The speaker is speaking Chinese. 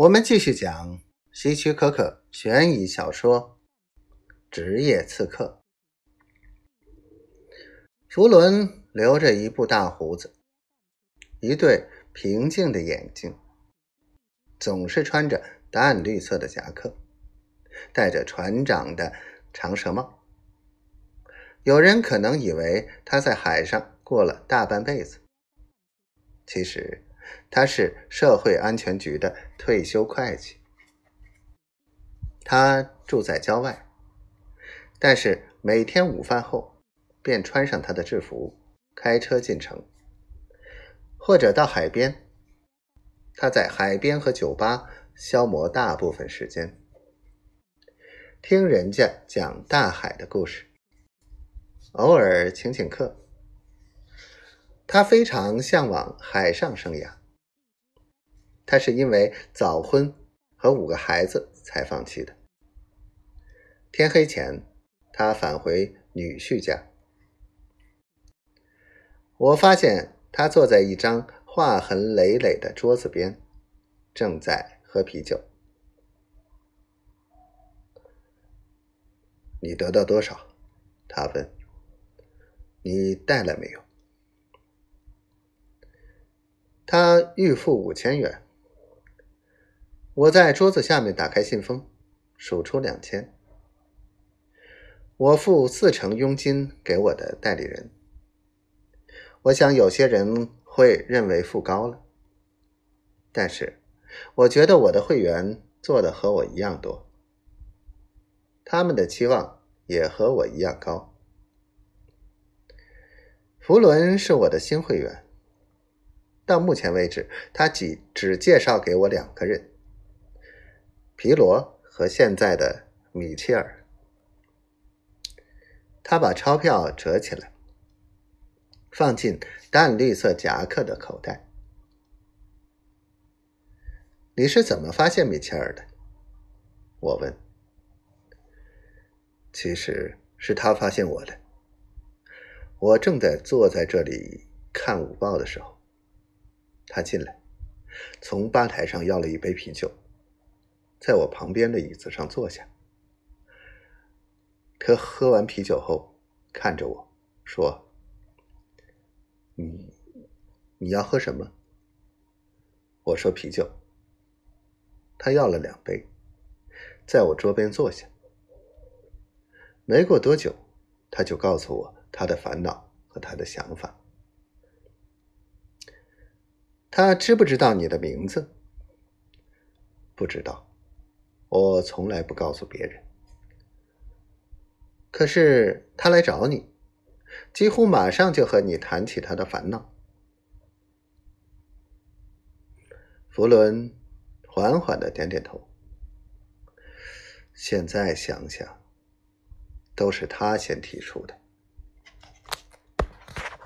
我们继续讲希区柯克悬疑小说《职业刺客》。弗伦留着一部大胡子，一对平静的眼睛，总是穿着淡绿色的夹克，戴着船长的长舌帽。有人可能以为他在海上过了大半辈子，其实。他是社会安全局的退休会计，他住在郊外，但是每天午饭后便穿上他的制服，开车进城，或者到海边。他在海边和酒吧消磨大部分时间，听人家讲大海的故事，偶尔请请客。他非常向往海上生涯。他是因为早婚和五个孩子才放弃的。天黑前，他返回女婿家。我发现他坐在一张划痕累累的桌子边，正在喝啤酒。你得到多少？他问。你带了没有？他预付五千元。我在桌子下面打开信封，数出两千。我付四成佣金给我的代理人。我想有些人会认为付高了，但是我觉得我的会员做的和我一样多，他们的期望也和我一样高。福伦是我的新会员，到目前为止，他只只介绍给我两个人。皮罗和现在的米切尔，他把钞票折起来，放进淡绿色夹克的口袋。你是怎么发现米切尔的？我问。其实是他发现我的。我正在坐在这里看午报的时候，他进来，从吧台上要了一杯啤酒。在我旁边的椅子上坐下，他喝完啤酒后，看着我说：“你你要喝什么？”我说：“啤酒。”他要了两杯，在我桌边坐下。没过多久，他就告诉我他的烦恼和他的想法。他知不知道你的名字？不知道。我从来不告诉别人。可是他来找你，几乎马上就和你谈起他的烦恼。弗伦缓缓的点点头。现在想想，都是他先提出的。